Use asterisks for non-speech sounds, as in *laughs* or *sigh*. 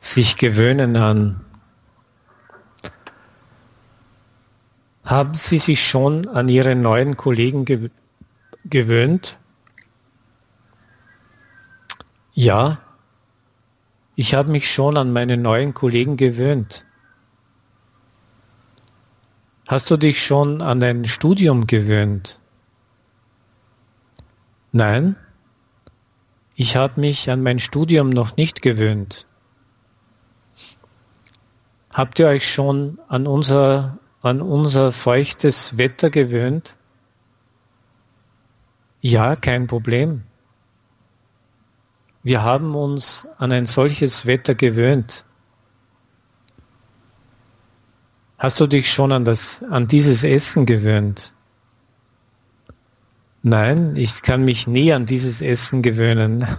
sich gewöhnen an. Haben Sie sich schon an Ihre neuen Kollegen ge gewöhnt? Ja, ich habe mich schon an meine neuen Kollegen gewöhnt. Hast du dich schon an dein Studium gewöhnt? Nein, ich habe mich an mein Studium noch nicht gewöhnt. Habt ihr euch schon an unser, an unser feuchtes Wetter gewöhnt? Ja, kein Problem. Wir haben uns an ein solches Wetter gewöhnt. Hast du dich schon an, das, an dieses Essen gewöhnt? Nein, ich kann mich nie an dieses Essen gewöhnen. *laughs*